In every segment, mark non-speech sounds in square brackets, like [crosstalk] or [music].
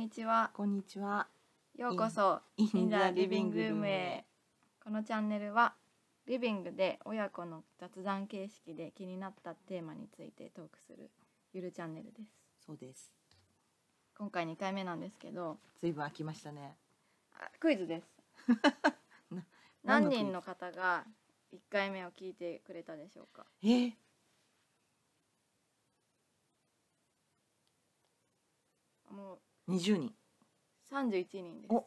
こんにちは。こんにちは。ようこそ In- In in the the Living Living Room Room へへ。このチャンネルはリビングで親子の雑談形式で気になったテーマについてトークするゆるチャンネルです。そうです。今回2回目なんですけど、ずいぶん空きましたね。あクイズです。[laughs] な何何のクイズ？人の方が1回目を聞いてくれたでしょうか？えー、もう二十人。31人ですお。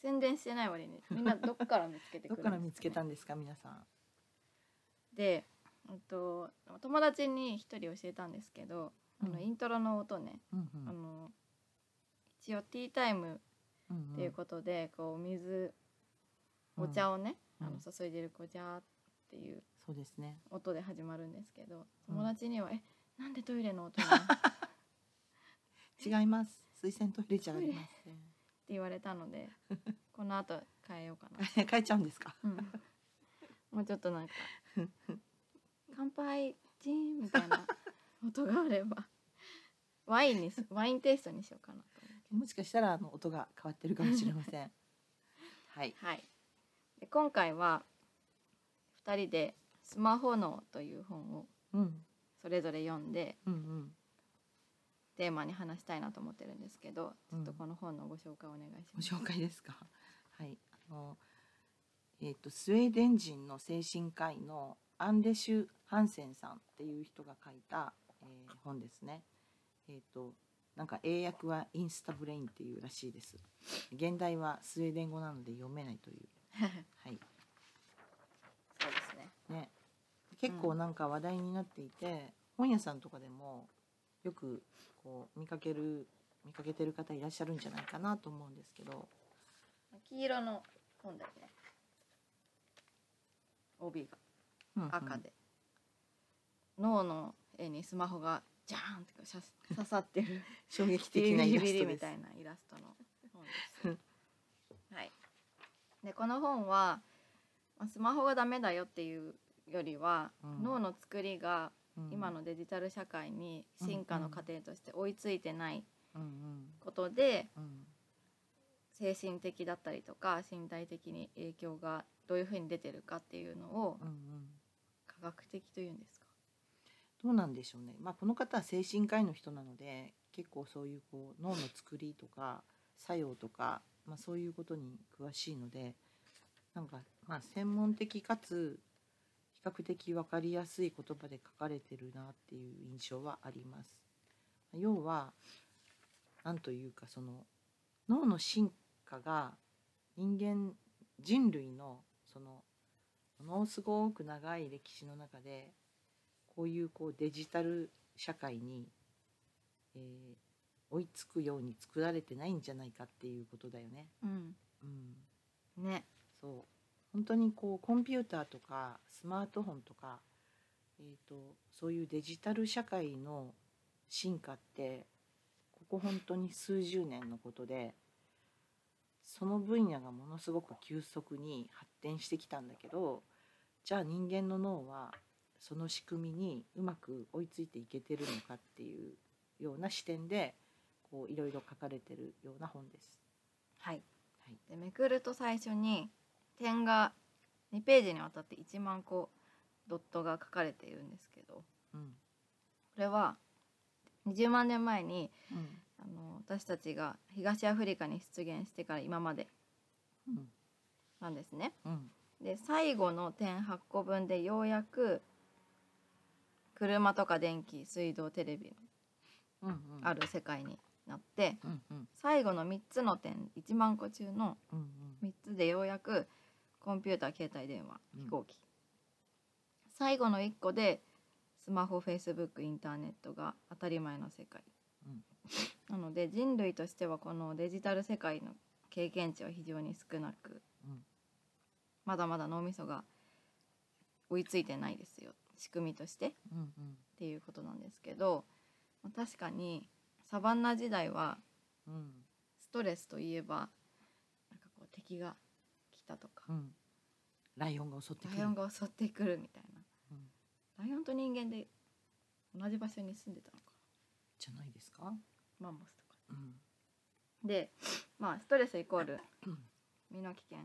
宣伝してない割にみんなどっから見つけてくるんですどっから見つけたねんですか、皆さん。で、うんと友達に一人教えたんですけど、あのうんイントロの音ね、うんうんあの一応ティータイムうんっていうことで、こうお水うんお茶をね、うんあの注いでるこじゃーっていうそうですね。音で始まるんですけどうん友達には「えなんでトイレの音なの?」って違います。水洗トイレじゃありません。言われたので [laughs] この後変えようかな、変えちゃうんですか？うんもうちょっとなんか「乾杯チーン」みたいな音があれば [laughs] ワインにすワインテイストにしようかなともしかしたら、あの音が変わってるかもしれません。[laughs] はい。はい、で今回は2人で「スマホ脳」という本をうん。それぞれ読んでうんうん。テーマに話したいなと思ってるんですけどちょっとうんこの本のご紹介お願いしごます。紹介ですか？[laughs] はい。あの。えっ、と、スウェーデン人の精神科医のアンデシュ・ハンセンさんっていう人が書いた、えー本ですね。えっ、と。なんか英訳はインスタブレインっていうらしいです。現代はスウェーデン語なので読めないという。[laughs] はい。そうですね。ね。結構なんか話題になっていて、本屋さんとかでもよくこう見かける見かけてる方いらっしゃるんじゃないかなと思うんですけど、黄色の本だよね。帯が赤で、脳の絵にスマホがジャーンって刺さってる [laughs] 衝撃的なイラスト。みたいなイラストの本です。はい。でこの本はまあスマホがダメだよっていうよりは、うん脳の作りがうん今のデジタル社会に進化の過程として追いついてないうんことでうんうん精神的だったりとか身体的に影響がどういうふうに出てるかっていうのをうんうん科学的というんですか？どうなんでしょうね。まあこの方は精神科医の人なので、結構そういうこう脳の作りとか作用とか、まあそういうことに詳しいので、なんかまあ専門的かつ比較的わかりやすい言葉で書かれてるなっていう印象はあります。要はなんというかその脳の進化が人間人類のそのものすごく長い歴史の中でこういうこうデジタル社会に、えー追いつくように作られてないんじゃないかっていうことだよね。うん、うん、ね。そう本当にこうコンピューターとかスマートフォンとか、えー、とそういうデジタル社会の進化ってここ本当に数十年のことでその分野がものすごく急速に発展してきたんだけどじゃあ人間の脳はその仕組みにうまく追いついていけてるのかっていうような視点でこういろいろ書かれてるような本です。はい。はいでめくると最初に点が2ページにわたって1万個ドットが書かれているんですけどこうん。れは20万年前にうん。あの私たちが東アフリカに出現してから今までうん。なんですね。うん。で最後の点8個分でようやく車とか電気水道テレビある世界になってうんうん。最後の3つの点1万個中のうんうん。3つでようやくコンピューター携帯電話うん。飛行機、最後の1個でスマホフェイスブックインターネットが当たり前の世界。うん。[laughs] なので人類としてはこのデジタル世界の経験値は非常に少なくうん。まだまだ脳みそが追いついてないですよ。仕組みとして。っうんうん。ていうことなんですけどまあ確かにサバンナ時代はうん。ストレスといえばなんかこう敵が来たとか。うんライオンが襲ってくる。ライオンが襲ってくるみたいな。うん。ライオンと人間で同じ場所に住んでたのか。じゃないですか、なマンモスとかうん、でまあストレスイコールうん。身の危険。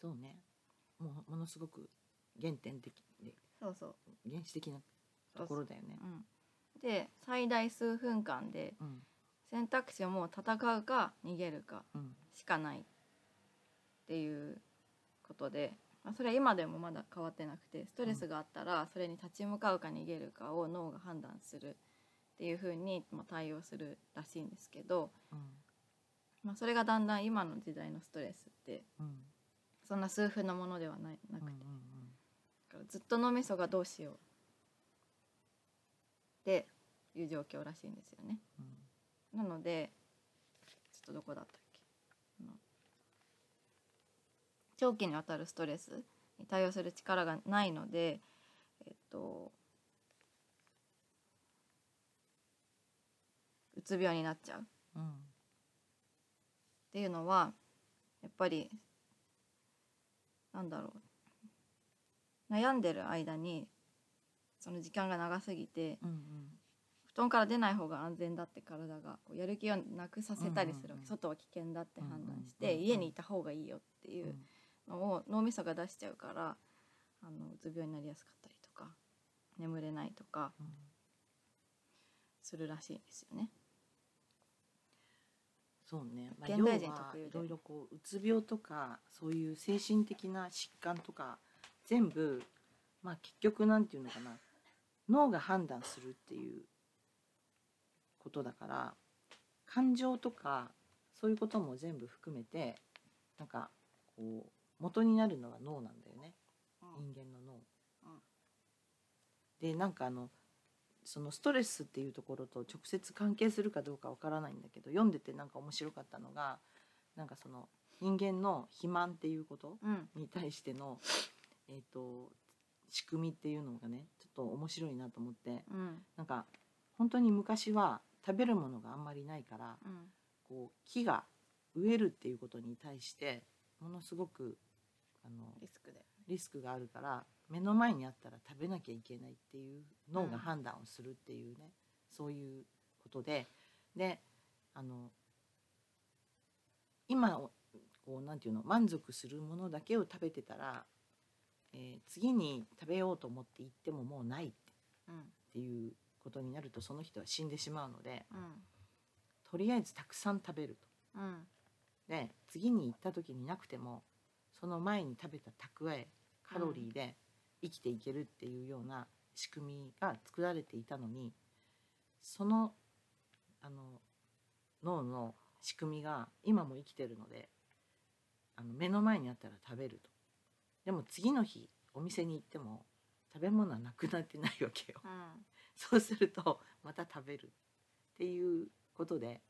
そうね。もうものすごく原点的で。そうそう、原始的なところだよね。うん、で最大数分間でうん。選択肢はもう戦うか逃げるかうんしかないっていうことで、まあ、それは今でもまだ変わってなくてストレスがあったらそれに立ち向かうか逃げるかを脳が判断するっていう風にまあ対応するらしいんですけど、うん。まあ、それがだんだん今の時代のストレスってうん。そんな数分のものではないなくて、だからずっと脳みそがどうしようっていう状況らしいんですよね。うん。なのでちょっとどこだったっけあの長期にわたるストレスに対応する力がないのでえっとうつ病になっちゃう。っうんていうのはやっぱりなんだろう。悩んでる間にその時間が長すぎてうんうん布団から出ない方が安全だって体がこうやる気をなくさせたりするうんうんうん外は危険だって判断して、うんうんうんうん家にいた方がいいよっていうのを脳みそが出しちゃうからあのうつ病になりやすかったりとか眠れないとかうんするらしいんですよね。そうね、まあ、現要代人は特有で。いろいろこううつ病とかそういう精神的な疾患とか全部まあ結局なんていうのかな。脳が判断するっていうことだから感情とかそういうことも全部含めてなんかこう元になるのは脳なんだよね。人間の脳。うん。でなんかあのそのストレスっていうところと直接関係するかどうかわからないんだけど読んでてなんか面白かったのがなんかその人間の肥満っていうことうん。に対しての、えー、と仕組みっていうのがねちょっと面白いなと思って。うん。なんか本当に昔は食べるものがあんまりないからうん。こう木が植えるっていうことに対してものすごくあのリスクで。リスクがあるから目の前にあったら食べなきゃいけないっていう脳うんが判断をするっていうね、そういうことでであの今をこうなんていうの満足するものだけを食べてたら、えー次に食べようと思って行ってももうないっうんていうことになるとその人は死んでしまうのでうんとりあえずたくさん食べると。うんで次に行った時になくてもその前に食べた蓄えカロリーで生きていけるっていうような仕組みが作られていたのにそのあの脳の仕組みが今も生きてるのであの目の前にあったら食べると。でも次の日お店に行っても食べ物はなくなってないわけよ。うん。[laughs] そうするとまた食べるっていうことで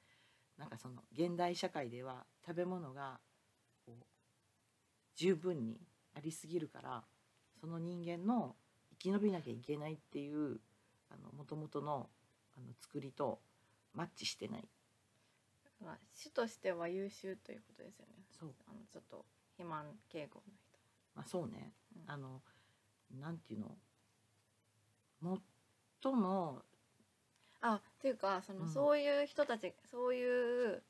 なんかその現代社会では食べ物が十分にありすぎるからその人間の生き延びなきゃいけないっていうあの元々のあの作りとマッチしてない。だから種としては優秀ということですよね。そう。あのちょっと肥満傾向の人。まあそうね、うん。あのなんていうの？最もあっていうかその、うん。そういう人たちそういう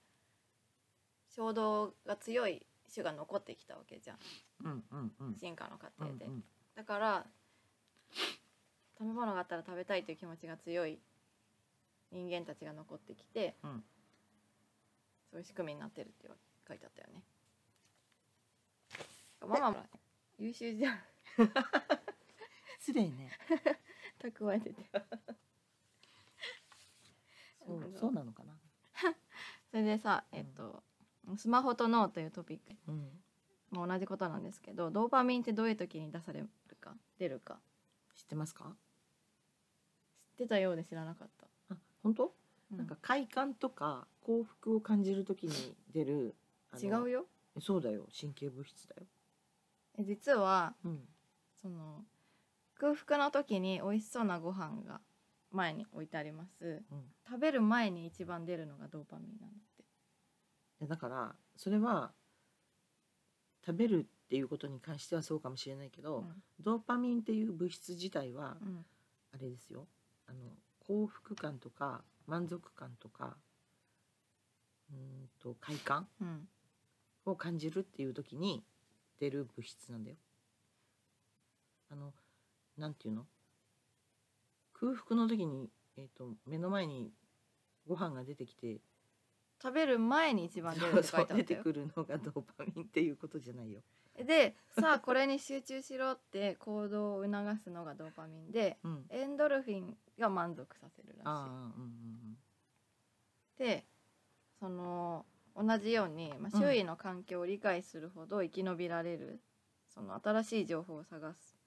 衝動が強い種が残ってきたわけじゃん。うんうんうん。進化の過程で、うんうん。だから食べ物があったら食べたいという気持ちが強い人間たちが残ってきて、うん。そういう仕組みになってるって書いてあったよね。ママも優秀じゃん。[laughs] 失礼ね。蓄えてて。そうそうなのかな。[laughs] それでさえっと、スマホと脳というトピックうん。も同じことなんですけどドーパミンってどういう時に出されるか出るか。知ってますか？知ってたようで知らなかった、あ本当、うなんか快感とか幸福を感じるときに出るあの違うよ。えそうだよ。神経物質だよ、え実はうん、その空腹の時に美味しそうなご飯が前に置いてあります。うん、食べる前に一番出るのがドーパミンなんだっていやだからそれは食べるっていうことに関してはそうかもしれないけど、ドーパミンっていう物質自体はうんうん。あれですよ。あの幸福感とか満足感とかうんと快感うん。を感じるっていう時に出る物質なんだよ。あのなんていうの？空腹の時に、えー、と目の前にご飯が出てきて食べる前に一番出るって書いてあったよ。てくるのがドーパミンっていうことじゃないよ。でさあこれに集中しろって行動を促すのがドーパミンでうん、エンドルフィンが満足させるらしい。ああうんうんでその同じように、まあ、周囲の環境を理解するほど生き延びられる、その新しい情報を探す。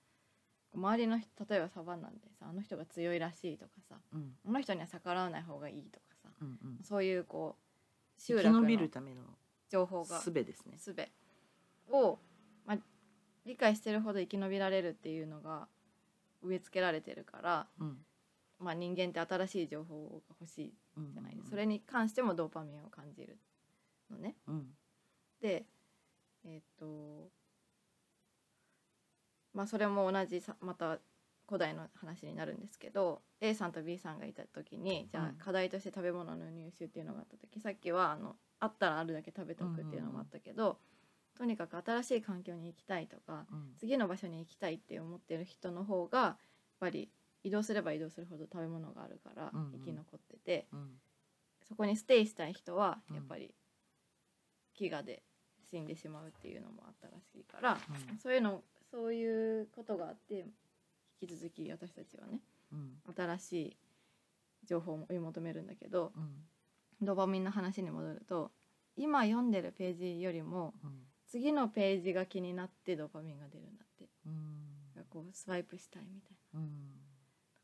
周りの人例えばサバンナでさあの人が強いらしいとかさうんうん。あの人には逆らわない方がいいとかさうんうん。そういうこう集生き延び落のるための情報が。術ですね。術を、まあ、理解してるほど生き延びられるっていうのが植え付けられてるから、うん。まあ、人間って新しい情報が欲しいうんじゃないですか。それに関してもドーパミンを感じるのね。うん。でえっ、とまあそれも同じさまた古代の話になるんですけど A さんと B さんがいた時にじゃうん。あ課題として食べ物の入手っていうのがあった時さっきはあのあったらあるだけ食べておくっていうのもあったけど、とにかく新しい環境に行きたいとかうん。次の場所に行きたいって思ってる人の方がやっぱり移動すれば移動するほど食べ物があるからうんうん。生き残ってて、うん。そこにステイしたい人はうん。やっぱり飢餓で死んでしまうっていうのもあったらしいから、うん。そういうのそういうことがあって引き続き私たちはねうん。新しい情報を追い求めるんだけどうん。ドーパミンの話に戻ると今読んでるページよりもうん。次のページが気になってドーパミンが出るんだって。うん。こうスワイプしたいみたいうん。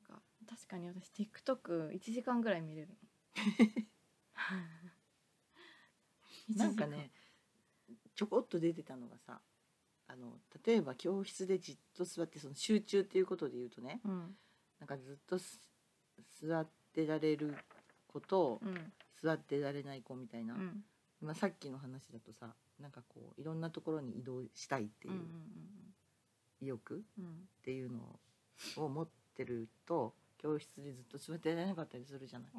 ななんか確かに私 TikTok1 時間ぐらい見れるの。[laughs] なんかねちょこっと出てたのがさあの例えば教室でじっと座ってその集中っていうことで言うとねうん。なんかずっとす座ってられる子とうん。座ってられない子みたいな、うん。まあ、さっきの話だとさなんかこういろんなところに移動したいっていう意欲っうん。ていうのを持ってると教室でずっと座ってられなかったりするじゃない。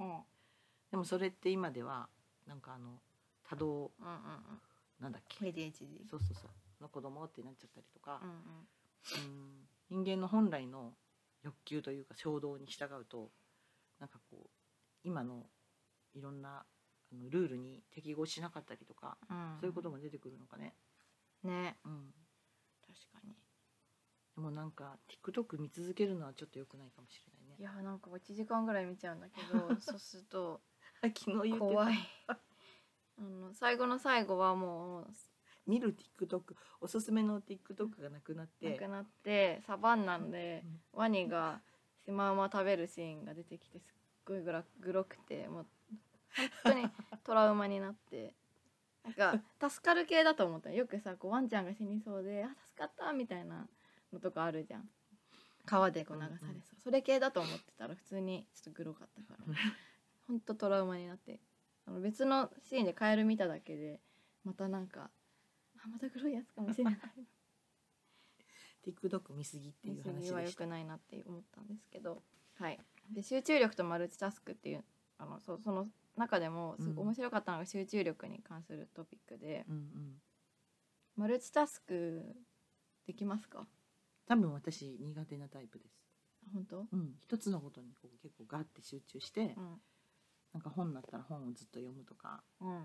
でもそれって今ではなんかあの多動うんうんなんだっけ？ADHD そうそうそうの子供ってなっちゃったりとかうん、うん。人間の本来の欲求というか衝動に従うとなんかこう今のいろんなあのルールに適合しなかったりとか、うん。そういうことも出てくるのかね。ね。うん、確かに。でもなんか TikTok 見続けるのはちょっと良くないかもしれないね。いやなんか1時間ぐらい見ちゃうんだけど [laughs] そうすると昨日言ってた。怖い。あの最後の最後はもう見る TikTok おすすめの TikTok がなくなって。なくなってサバンナでワニがシマウマ食べるシーンが出てきてすっごいグラグロくてもう本当にトラウマになって。なんか助かる系だと思った。よくさこうワンちゃんが死にそうで「あ助かった」みたいなのとかあるじゃん。川でこう流されそう、うんうんそれ系だと思ってたら普通にちょっとグロかったから。ほんとトラウマになって。あの別のシーンでカエル見ただけでまたなんかあまたグロいやつかもしれない。[laughs] TikTok 見すぎっていう話でした。は良くないなって思ったんですけど、はい、で集中力とマルチタスクっていうあのそその中でもすうん。面白かったのが集中力に関するトピックで、うんうん、マルチタスクできますか？多分私苦手なタイプです。本当、うん、一つのことにこう結構ガッて集中して、うん、なんか本だったら本をずっと読むとか。うんうん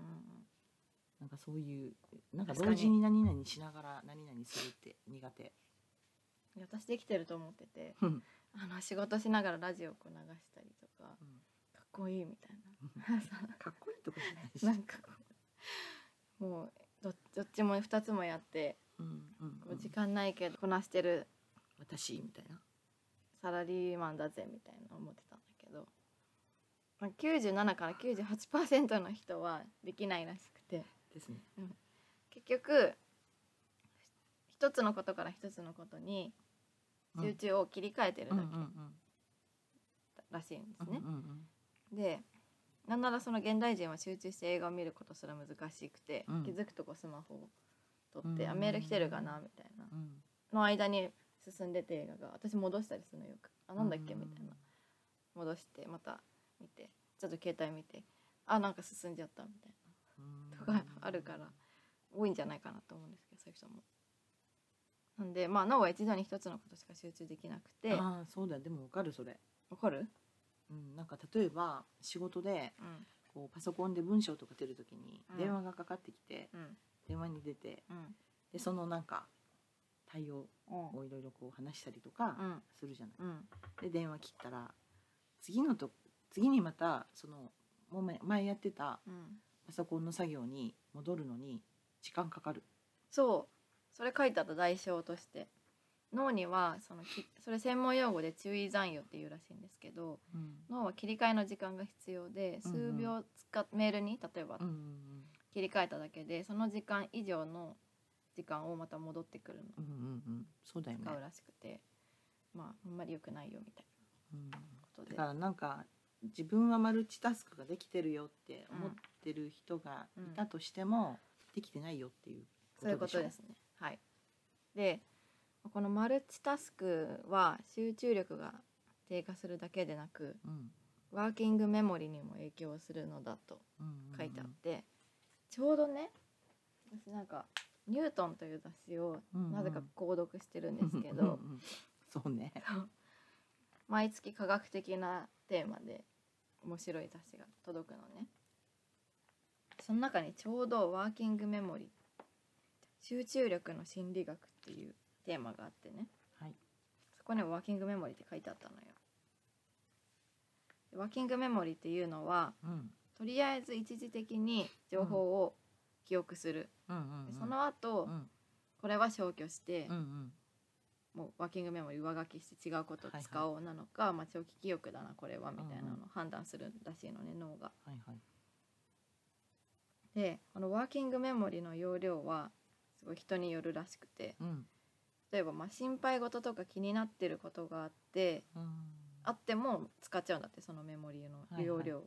なんかそういうなんか同時に。何々しながら何々するって苦手。私できてると思っててうん。あの仕事しながらラジオをこう流したりとかかっこいいみたいな。[laughs] かっこいいとかじゃないし。なんかもうどどっちも2つもやってうんうんこう時間ないけどこなしてる私みたいな。サラリーマンだぜみたいな思ってたんだけど、まあ、97から98%の人はできないらしくてですね。結局一つのことから一つのことに集中を切り替えてるだうんうんうん。けらしいんですね。うん。うんでなんならその現代人は集中して映画を見ることすら難しくて、うん。気づくとこうスマホを取って、うん。あメール来てるかなみたいな。うん。の間に進んでて映画が私戻したりするのよく。あなんだっけうんみたいな。戻してまた見てちょっと携帯見てあなんか進んじゃったみたいうんとかあるから多いんじゃないかなと思うんですけどそういう人も。なんでまあ脳は一度に一つのことしか集中できなくて。わああそうだでもわかるそれ、かる、うん、なんか例えば仕事でうん。こうパソコンで文章とか出るときにうん。電話がかかってきて、うん。電話に出てうん。でそのなんか対応うん。をいろいろこう話したりとかうん。するじゃない。うん。で電話切ったら次のと次にまたそのもう前前やってたうんパソコンの作業に戻るのに時間かかる。そう。それ書いてあった代償として。脳にはそのきそれ専門用語で注意残余っていうらしいんですけど脳は切り替えの時間が必要でうんうん。数秒使っメールに例えばうんうん。切り替えただけでその時間以上の時間をまた戻ってくるの。うんうんうん。うんそうだよね。使うらしくて。まああんまり良くないよみたいうんなことで。だからなんか自分はマルチタスクができてるよって思ってる人がいたとしても、できてないよっていうそういうことですね。はい。でこのマルチタスクは集中力が低下するだけでなくうん。ワーキングメモリにも影響するのだとうんうんうん書いてあって、ちょうどね私なんか「ニュートン」という雑誌をうんうん。なぜか購読してるんですけうんど、うんそうね。毎月科学的なテーマで面白い雑誌が届くのね。その中にちょうどワーキングメモリ集中力の心理学っていうテーマがあってね。はい。そこにもワーキングメモリって書いてあったのよ。でワーキングメモリっていうのはうん。とりあえず一時的に情報を記憶する、うん。その後、うん。これは消去して、うんうんもうワーキングメモリ上書きして違うことを使おうなのか、まあ、長期記憶だなこれはみたいなのを判断するらしいのね脳が。はいはい。でこのワーキングメモリの容量はすごい人によるらしくて。うん。例えばまあ心配事とか気になってることがあってうん。あっても使っちゃうんだってそのメモリの容量、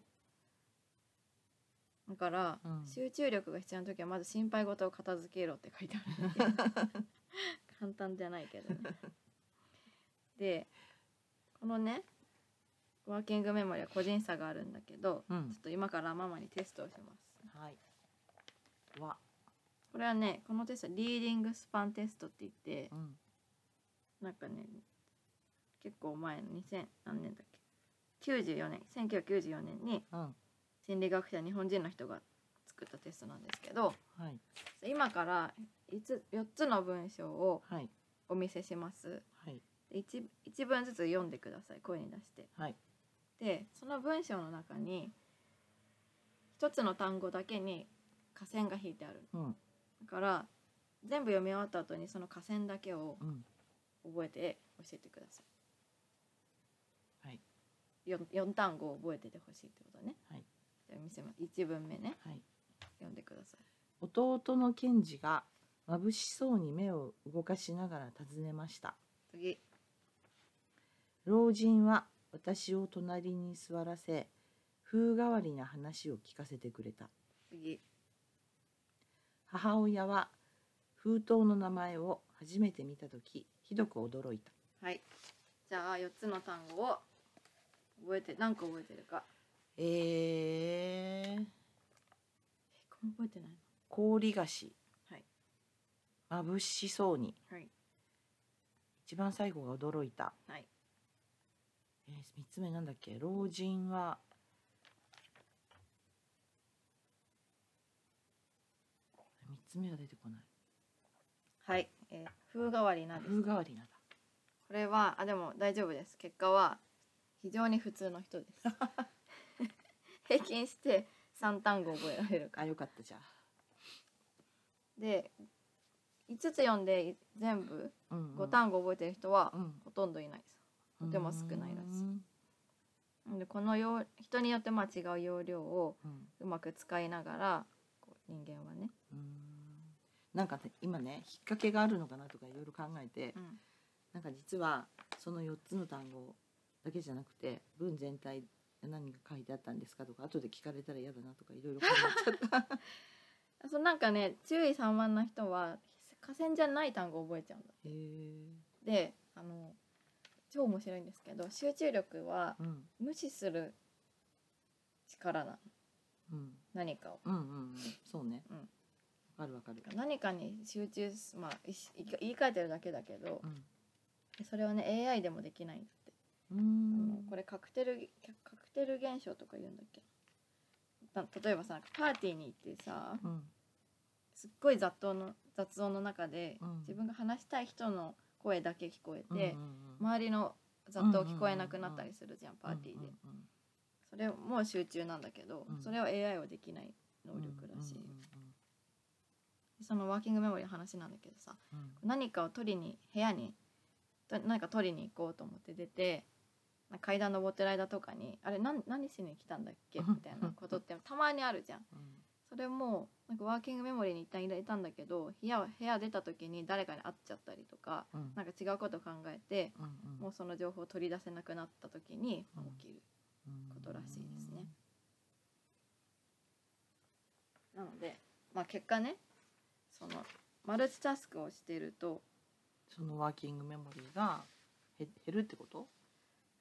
だから、うん。集中力が必要な時はまず心配事を片付けろって書いてある。んだけど簡単じゃないけどね。でこのねワーキングメモリは個人差があるんだけど、うんちょっと今からママにテストをします。はい。わ。これはねこのテストはリーディングスパンテストって言ってうんなんかね結構前の2000何年だっけ？94年1994年にうん心理学者日本人の人が作ったテストなんですけどはい。今から5つ4つの文章をはい。お見せします。はい。で 1, 一文ずつ読んでください声に出して。はい。でその文章の中に1つの単語だけに下線が引いてある。うん。だから全部読み終わった後にその下線だけをうん。覚えて教えてください。はい。4, 4単語を覚えててほしいってことね。はい。じゃあ見せます。1文目ね。はい読んでください。弟の賢治が眩しそうに目を動かしながら尋ねました。次。老人は私を隣に座らせ風変わりな話を聞かせてくれた。次。母親は封筒の名前を初めて見た時ひどく驚いた。はい。じゃあ4つの単語を覚えて何個覚えてるか。えー、覚えてない氷菓子。はい。眩しそうに。のはい。一番最後が驚いた、はい。えー、3つ目なんだっけ？老人は。3つ目は出てこない。はい、えー風変わりなです。風変わりなだ。これはあでも大丈夫です。結果は非常に普通の人です。[laughs] [laughs] 平均して3単語覚えられるかあよかったじゃあで5つ読んで全部うんうん。5単語覚えてる人はうん。ほとんどいないです。とても少ないらしい。でこのよう人によってまあ違う要領をうん。うまく使いながらこう人間はね、うん。なんかね今ね引っ掛けがあるのかなとかいろいろ考えて、うん。なんか実はその4つの単語だけじゃなくて文全体何が書いてあったんですか？とか後で聞かれたら嫌だなとかいろいろ考えちゃった。[laughs] そのなんかね注意散漫な人は河川じゃない単語を覚えちゃうんだへえ。であの超面白いんですけど集中力はうん。無視する力なの。うん。何かを。うんうんうん。そうね。うん。わかるわかる。何かに集中すまあいい言い換えてるだけだけどうん。それはね AI でもできない。んだって、あん。のこれカクテルカクテル現象とか言うんだっけ？な例えばさパーティーに行ってさうん。すっごい雑音の雑音の中で、うん。自分が話したい人の声だけ聞こえうんて、うん。周りの雑音聞こえなくなったりするじゃん、パーティーで、うんうんそれも集中なんだけど、うん。それは AI はできない能うん力らしい、うんそのワーキングメモリーの話なんだけどさうんうん。何かを取りに部屋にと何か取りに行こうと思って出て階段登ってる間とかにあれ何何しに来たんだっけ？みたいなことってたまにあるじゃん。それもなんかワーキングメモリーに一旦入れたんだけど部屋部屋出た時に誰かに会っちゃったりとかうん。うんなんか違うこと考えてうんうん。もうその情報を取り出せなくなった時にうん。起きることらしいですね。なので、まあ、結果ねそのマルチタスクをしているとそのワーキングメモリーがへ減るってこと、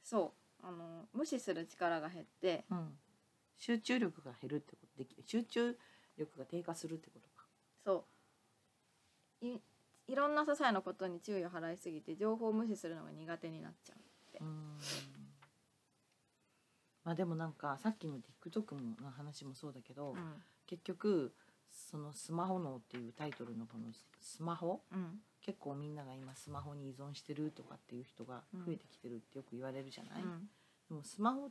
そう。あの無視する力が減ってうん、集中力が減るってことでき集中力が低下するってことか。そう。いいろんな些細なことに注意を払いすぎて情報を無視するのが苦手になっちゃう。うーん。まあでもなんかさっきの TikTok の話もそうだけど、うん。結局そのスマホ脳っていうタイトルのこのスマホ？うん結構みんなが今スマホに依存してるとかっていう人が増えてきてるってよく言われるじゃない、うん。でもスマホっ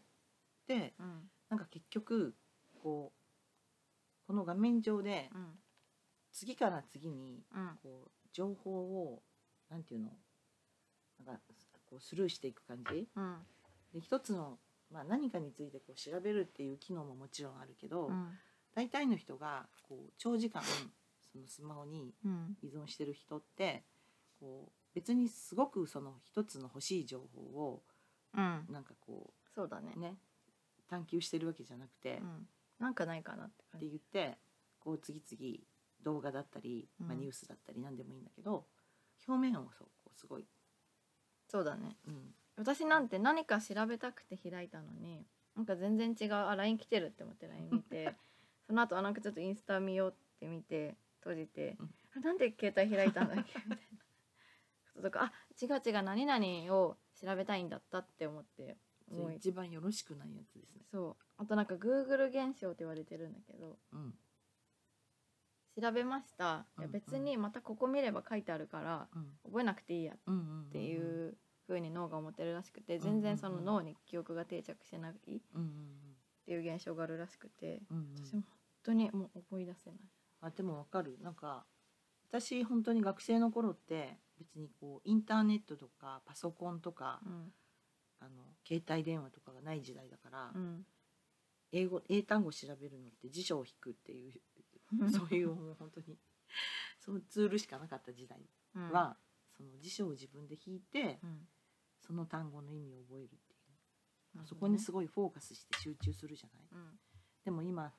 てうん。なんか結局こうこの画面上でうん。次から次にうん。こう情報をなんていうの？なんかこうスルーしていく感じ？うん。で一つの、まあ、何かについてこう調べるっていう機能ももちろんあるけど、うん。大体の人がこう長時間そのスマホにうん。依存してる人ってこう別にすごくその一つの欲しい情報をうん。なんかこそうだね。うね探求してるわけじゃなくて、っうん。なんかないかなって感てじ言ってこう次々動画だったり、まあ、うんニュースだったり何でもいいんだけど、表面をそうこうすごい、そうだね。うん、私なんて何か調べたくて開いたのになんか全然違うあ LINE 来てるって思って LINE 見て [laughs] その後あなんかちょっとインスタ見ようって見て閉じて、うんあなんで携帯開いたんだっけ？[laughs] みたいなこととかあ違う違う何々を調べたいんだったって思ってそれもう一番よろしくないやつですね。そう。あとなんか Google 現象って言われてるんだけどうん。調べました。いやうんうん。別にまたここ見れば書いてあるからうん。覚えなくていいやっていう風に脳が思ってるらしくて全然その脳に記憶が定着してないっていう現象があるらしくてうんうん私も本当にもう思い出せない。あでもわかる。なんか私本当に学生の頃って別にこうインターネットとかパソコンとか、うん。あの携帯電話とかがない時代だから、うん。英語英単語調べるのって辞書を引くっていう [laughs] そういうもう本当にそのツールしかなかった時代うん。は、その辞書を自分で引いてうん。その単語の意味を覚えるっていう、ね。そこにすごいフォーカスして集中するじゃない、うん。でも今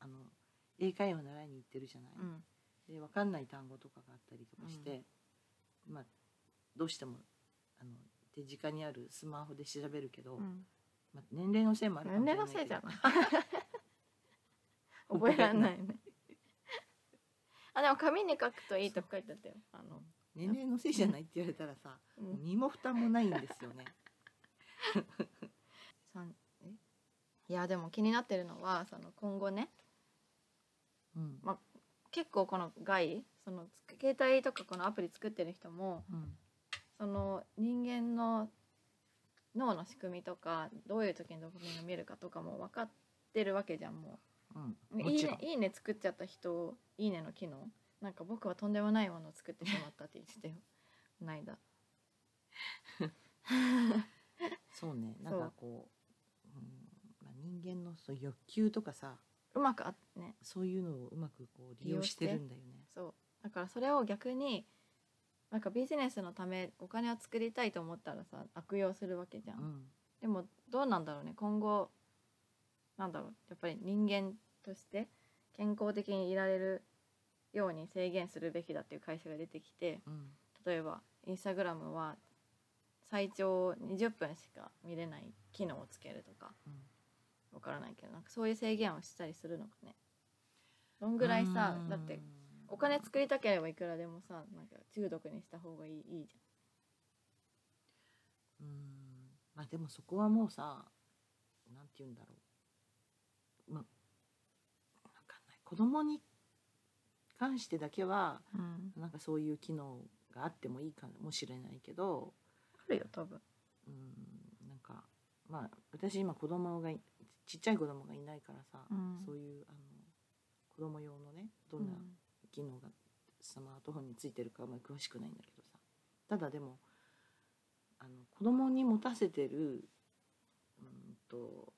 あの英会話習いに行ってるじゃない、うん。で分かんない単語とかがあったりとかして、まあどうしてもあの手近にあるスマホで調べるけど、うん。まあ、年齢のせいもあるか年もしれないけど。齢のせいじゃない。[laughs] 覚えられないね。あでも紙に書くといいとか書いてあったよ。あの、年齢のせいじゃないって言われたらさ、うん。身も蓋もないんですよね。[laughs] え？いやでも気になってるのはその今後ねうん。ま結構この害そのつ携帯とかこのアプリ作ってる人もうん。その人間の脳の仕組みとかどういう時にドーパミンが見えるかとかも分かってるわけじゃんもう。ん、ういいもちろん。ねいいね作っちゃった人いいねの機能。なんか僕はとんでもないものを作ってしまったって言ってたよ。[laughs] こないだそうね。なんかこう、うんまあ、人間のそう欲求とかさうまくあね。そういうのをうまくこう利用してるんだよね。そう。だからそれを逆になんかビジネスのためお金を作りたいと思ったらさ悪用するわけじゃん、うん。でもどうなんだろうね。今後なんだろう。やっぱり人間として健康的にいられるように制限するべきだっていう会社が出てきてうん。例えばインスタグラムは最長20分しか見れない機能をつけるとかわからないけどなんかそういう制限をしたりするのかね。どんぐらいさだってお金作りたければいくらでもさなんか中毒にした方がいいいいじうん。まあでもそこはもうさなんて言うんだろう。まあわかんない。子供に関してだけはゃん、うん、なんかそういう機能があってもいいかもしれないけどあるよ多分。うん。なんかまあ私今子供がいちっちゃい子供がいないからさ、うん。そういうあの子供用のねどんな機能がスマートフォンについてるかあんまり詳しくないんだけどさ。ただでもあの子供に持たせてるうんと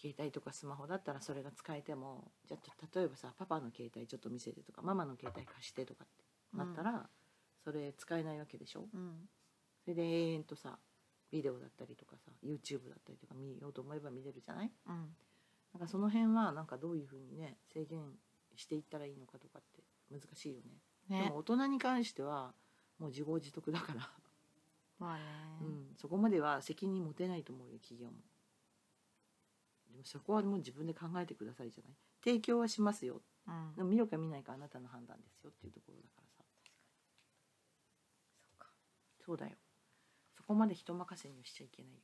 携帯とかスマホだったらそれが使えてもじゃあ例えばさパパの携帯ちょっと見せてとかママの携帯貸してとかってなったら、それ使えないわけでしょ？うん。それで永遠とさビデオだったりとかさ YouTube だったりとか見ようと思えば見れるじゃない？うん。なんかその辺はなんかどういうふうにね制限していったらいいのかとかって難しいよね。でねも大人に関してはもう自業自得だから、まあね、うん、そこまでは責任持てないと思うよ企業も。でもそこはもう自分で考えてくださいじゃない？提供はしますよ。うん。でも見るか見ないかあなたの判断ですよっていうところだからさ。そっか。そうだよ。そこまで人任せにはしちゃいけないよ。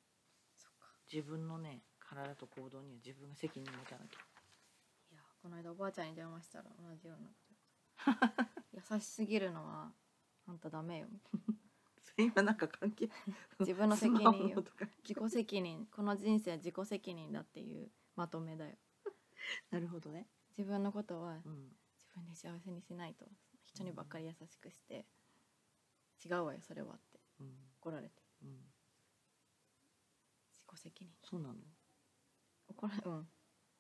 自分のね体と行動には自分が責任持たなきゃ。いやこの間おばあちゃんに電話したら同じような [laughs] 優しすぎるのはあんたダメよ。今なんか関係な [laughs] 自分の責任よ。自己責任。この人生は自己責任だっていうまとめだよ。なるほどね。自分のことはうん。自分で幸せにしないと。人にばっかり優しくして。違うわよそれはって。うん。怒られてうん。自己責任。そうなの？怒られうん。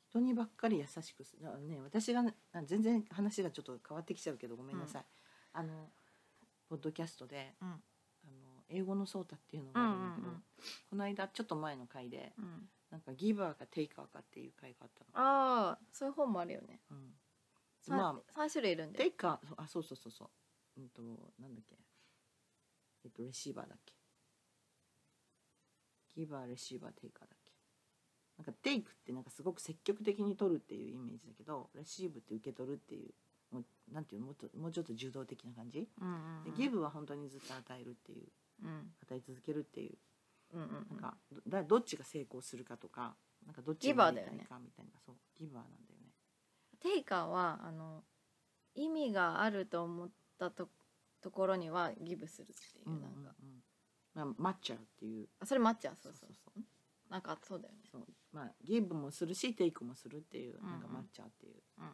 人にばっかり優しくする。ね私が全然話がちょっと変わってきちゃうけどごめんなさい、あのポッドキャストでうん。あの英語のソータっていうのがあるんだけど、うんうんうん。この間ちょっと前の回でうん。なんかギバーかテイカーかっていう回があったの。ああそういう本もあるよね。うん、三まあ三種類いるんでテイカーあそうそうそうそう。うんとなんだっけ。えっとレシーバーだっけギバーレシーバーテイカーだっけ？なんかテイクってなんかすごく積極的に取るっていうイメージだけどレシーブって受け取るっていうもうなんていうの？もっともうちょっと受動的な感じ、うんうんうん。でギブは本当にずっと与えるっていううん。与え続けるっていう。うんうんなんかどだどっちが成功するかとかなんかどっちギバーだよね。かみたいな。そうギバーなんだよね。テイカーはあの意味があると思ったとところにはギブするっていうなんか、まあ、マッチャーっていう。あそれマッチャーそうそうそそうなんかそうだよね。そう。まあギブもするしテイクもするっていううんうんなんかマッチャーっていう、っうんうん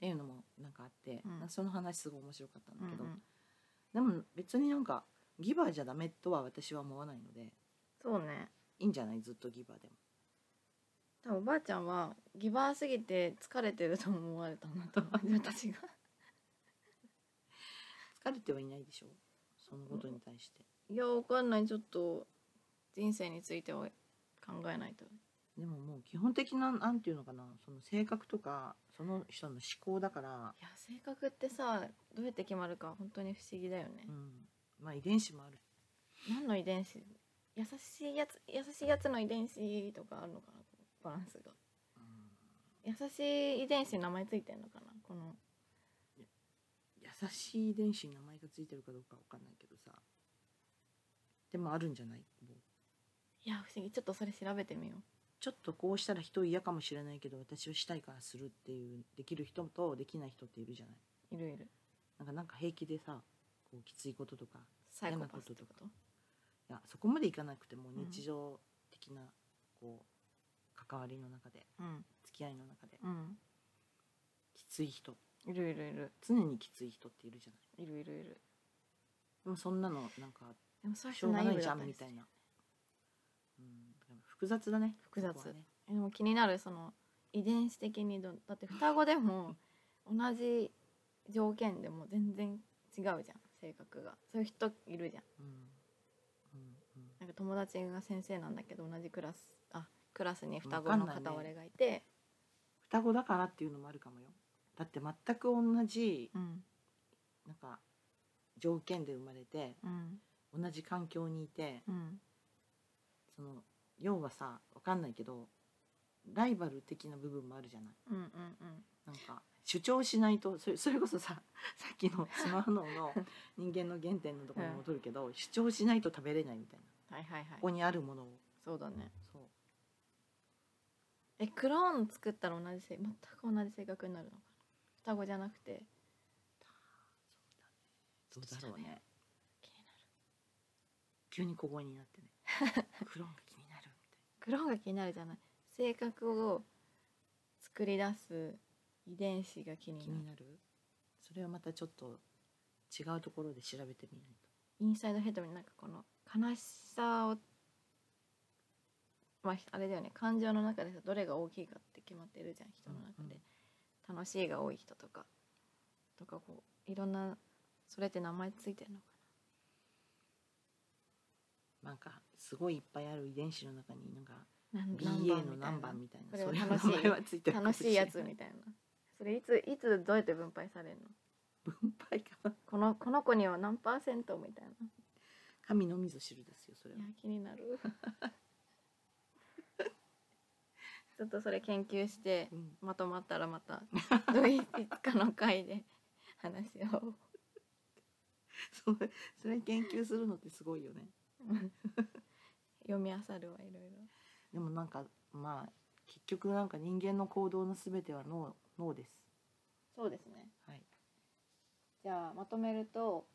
ていうのもなんかあって、うん。その話すごい面白かったんだけど、うんうん。でも別になんかギバーじゃダメとは私は思わないので。そうね。いいんじゃない？ずっとギバーでも。多分おばあちゃんはギバーすぎて疲れてると思われたんだと思う。自分たちが。疲れてはいないでしょそのことに対して、いやわかんない。ちょっと人生については考えないと。でももう基本的ななんていうのかな。その性格とかその人の思考だから、いや性格ってさどうやって決まるか本当に不思議だよね。う、ん、まあ遺伝子もある。何の遺伝子？優しいやつ優しいやつの遺伝子とかあるのかなバランスが。優しい遺伝子に名前ついてんのかなこの優しい遺伝子に名前がついてるかどうかわかんないけどさ。でもあるんじゃない？もう。いや不思議。ちょっとそれ調べてみよちょっとこうしたら人嫌かもしれないけど私はしたいからするっていうできる人とできない人っているじゃない？ういるいる。なんかなんか平気でさこうきついこととかサイコパスってこと？いやそこまでいかなくてもうん日常的なこう関わりの中でうん。付き合いの中でうん。きつい人いるいるいる。常にきつい人っているじゃない。いるいるいる。でもそんなのなんかでもそういうしょうがないじゃんみたいな、うん、だから複雑だね複雑。そこはね。でも気になるその遺伝子的にどだって双子でも [laughs] 同じ条件でも全然違うじゃん性格が。そういう人いるじゃん。うん。うん。うん。なんか友達が先生なんだけど同じクラスあクラスに双子のわかんないね。片割れがいて、双子だからっていうのもあるかもよだって全く同じうん。なんか条件で生まれてうん。同じ環境にいてうん。その要はさわかんないけどライバル的な部分もあるじゃない。うんうんうん。なんか主張しないとそれそれこそさ [laughs] さっきの [laughs] スマホ脳の人間の原点のところに戻るけど、主張しないと食べれないみたいな。はいはいはい。ここにあるものを。そうだね。そう。えクローン作ったら同じ性全く同じ性格になるのか。な双子じゃなくて。どうだろうね気になる。急に小声になってね。[laughs] クローンが気になるみたいクローンが気になるじゃない。性格を作り出す遺伝子が気になる。になる？それはまたちょっと違うところで調べてみないと。インサイドヘッドになんかこの悲しさをまああれだよね感情の中でさどれが大きいかって決まってるじゃん人の中で、楽しいが多い人とかとかこういろんなそれって名前ついてるのかな？んかすごいいっぱいある遺伝子の中になんか BA の何番みたいな？そういう楽しいはついてる楽しいやつれなみたいな。それいついつどうやって分配されるの？分配かな？このこの子には何パーセントみたいな。神のみぞ知るですよそれは。いや気になる [laughs] ちょっとそれ研究してうん。まとまったらまたどういつかの回で話を。[laughs] それそれ研究するのってすごいよね。[laughs] 読み漁るはいろいろ。でもなんかまあ結局なんか人間の行動のすべては脳脳です。そうですね。はい。じゃあまとめると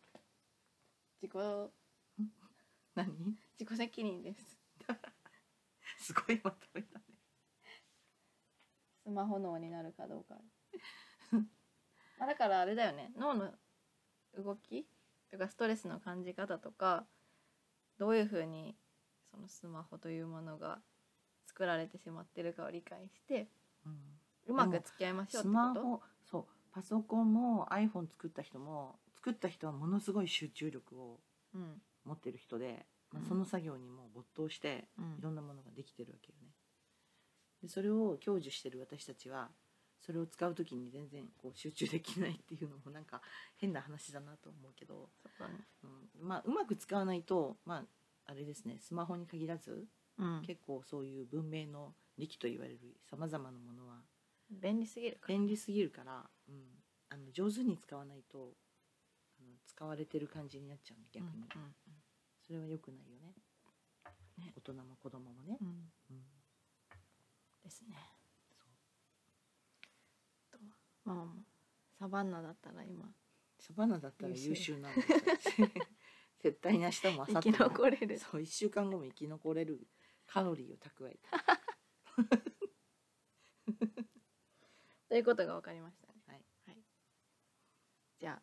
自己 [laughs] 何？自己責任です。すごいまとめだねスマホ脳になるかどうか。[laughs] まあだからあれだよね。脳の動きとかストレスの感じ方とかどういうふうにそのスマホというものが作られてしまってるかを理解してうん。うまく付き合いましょうってスマことホそう。パソコンも iPhone 作った人も作った人はものすごい集中力をうん。持ってる人で、まあうん。その作業にもう没頭してうん。いろんなものができてるわけよね。でそれを享受してる私たちはそれを使う時に全然こう集中できないっていうのもなんか変な話だなと思うけど、そうだね。うん、まあうまく使わないとまああれですねスマホに限らずうん。結構そういう文明の利器と言われるさまざまなものは便利すぎるから。便利すぎるから、うん、あの上手に使わないとあの使われてる感じになっちゃうね逆に、うんうん。それは良くないよね。ね。大人も子供もね。う、ん。うん、ですね。そう。とまあまあサバンナだったら今。サバンナだったら優秀。なんですよ。絶対に明日も明後生き日も残れる。そう1週間後も生き残れるカロリーを蓄えて。ということが分かりましたね。はい、はい、じゃあ。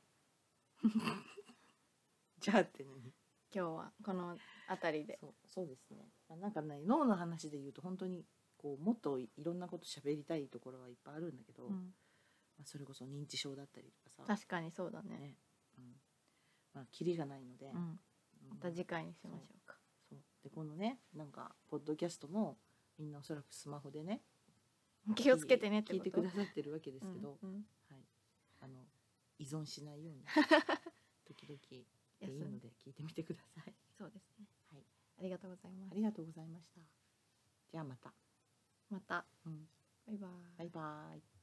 [laughs] じゃあって何？今日はこの辺りで。そうそうですね、まあ、なんかね脳の話で言うと本当にこうもっといろんなこと喋りたいところはいっぱいあるんだけど、まうん。あ、それこそ認知症だったりとかさ。確かにそうだね。ね、うん。まあ、キリがないので、うん。うん。また次回にしましょうか。そう。でこのねなんかポッドキャストもみんなおそらくスマホでね [laughs] 気をつけてねって聞いてくださってるわけですけど、うん。うん。はい、あの依存しないように [laughs] 時々でいいので。聞いてみてください。そうですね。はい、ありがとうございます。ありがとうございました。じゃあまた。また。うん、バイバイ。バイバイ。